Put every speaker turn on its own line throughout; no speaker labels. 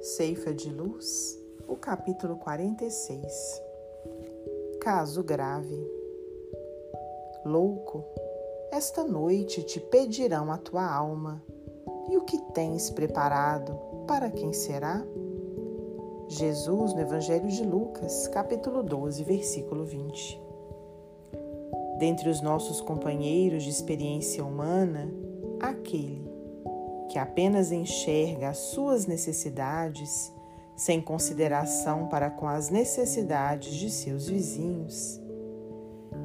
Ceifa de Luz, o capítulo 46. Caso grave. Louco, esta noite te pedirão a tua alma, e o que tens preparado, para quem será? Jesus no Evangelho de Lucas, capítulo 12, versículo 20. Dentre os nossos companheiros de experiência humana, aquele que apenas enxerga as suas necessidades sem consideração para com as necessidades de seus vizinhos,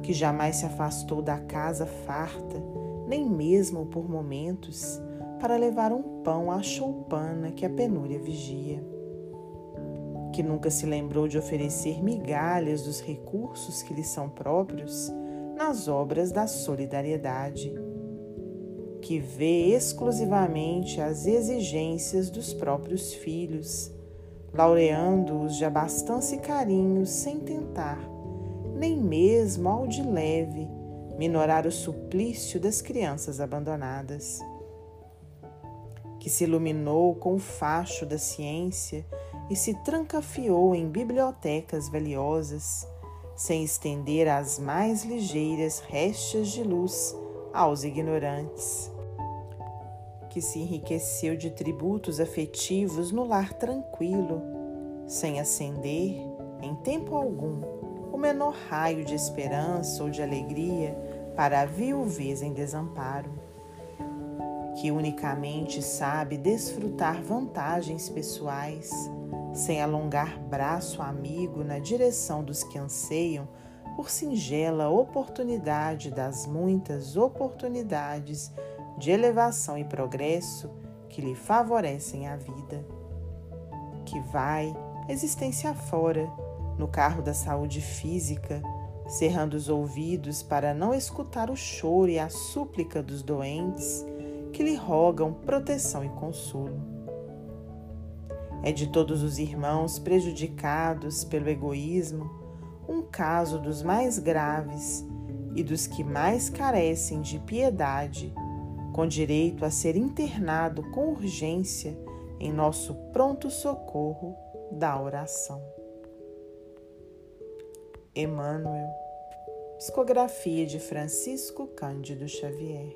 que jamais se afastou da casa farta, nem mesmo por momentos, para levar um pão à choupana que a penúria vigia, que nunca se lembrou de oferecer migalhas dos recursos que lhe são próprios nas obras da solidariedade que vê exclusivamente as exigências dos próprios filhos, laureando-os de abastança e carinho sem tentar, nem mesmo ao de leve, minorar o suplício das crianças abandonadas. Que se iluminou com o facho da ciência e se trancafiou em bibliotecas valiosas, sem estender as mais ligeiras restas de luz aos ignorantes que se enriqueceu de tributos afetivos no lar tranquilo, sem acender, em tempo algum, o menor raio de esperança ou de alegria para a viuvez em desamparo, que unicamente sabe desfrutar vantagens pessoais, sem alongar braço amigo na direção dos que anseiam por singela oportunidade das muitas oportunidades de elevação e progresso que lhe favorecem a vida. Que vai, existência fora, no carro da saúde física, cerrando os ouvidos para não escutar o choro e a súplica dos doentes que lhe rogam proteção e consolo. É de todos os irmãos prejudicados pelo egoísmo um caso dos mais graves e dos que mais carecem de piedade com direito a ser internado com urgência em nosso pronto socorro da oração. Emmanuel, psicografia de Francisco Cândido Xavier.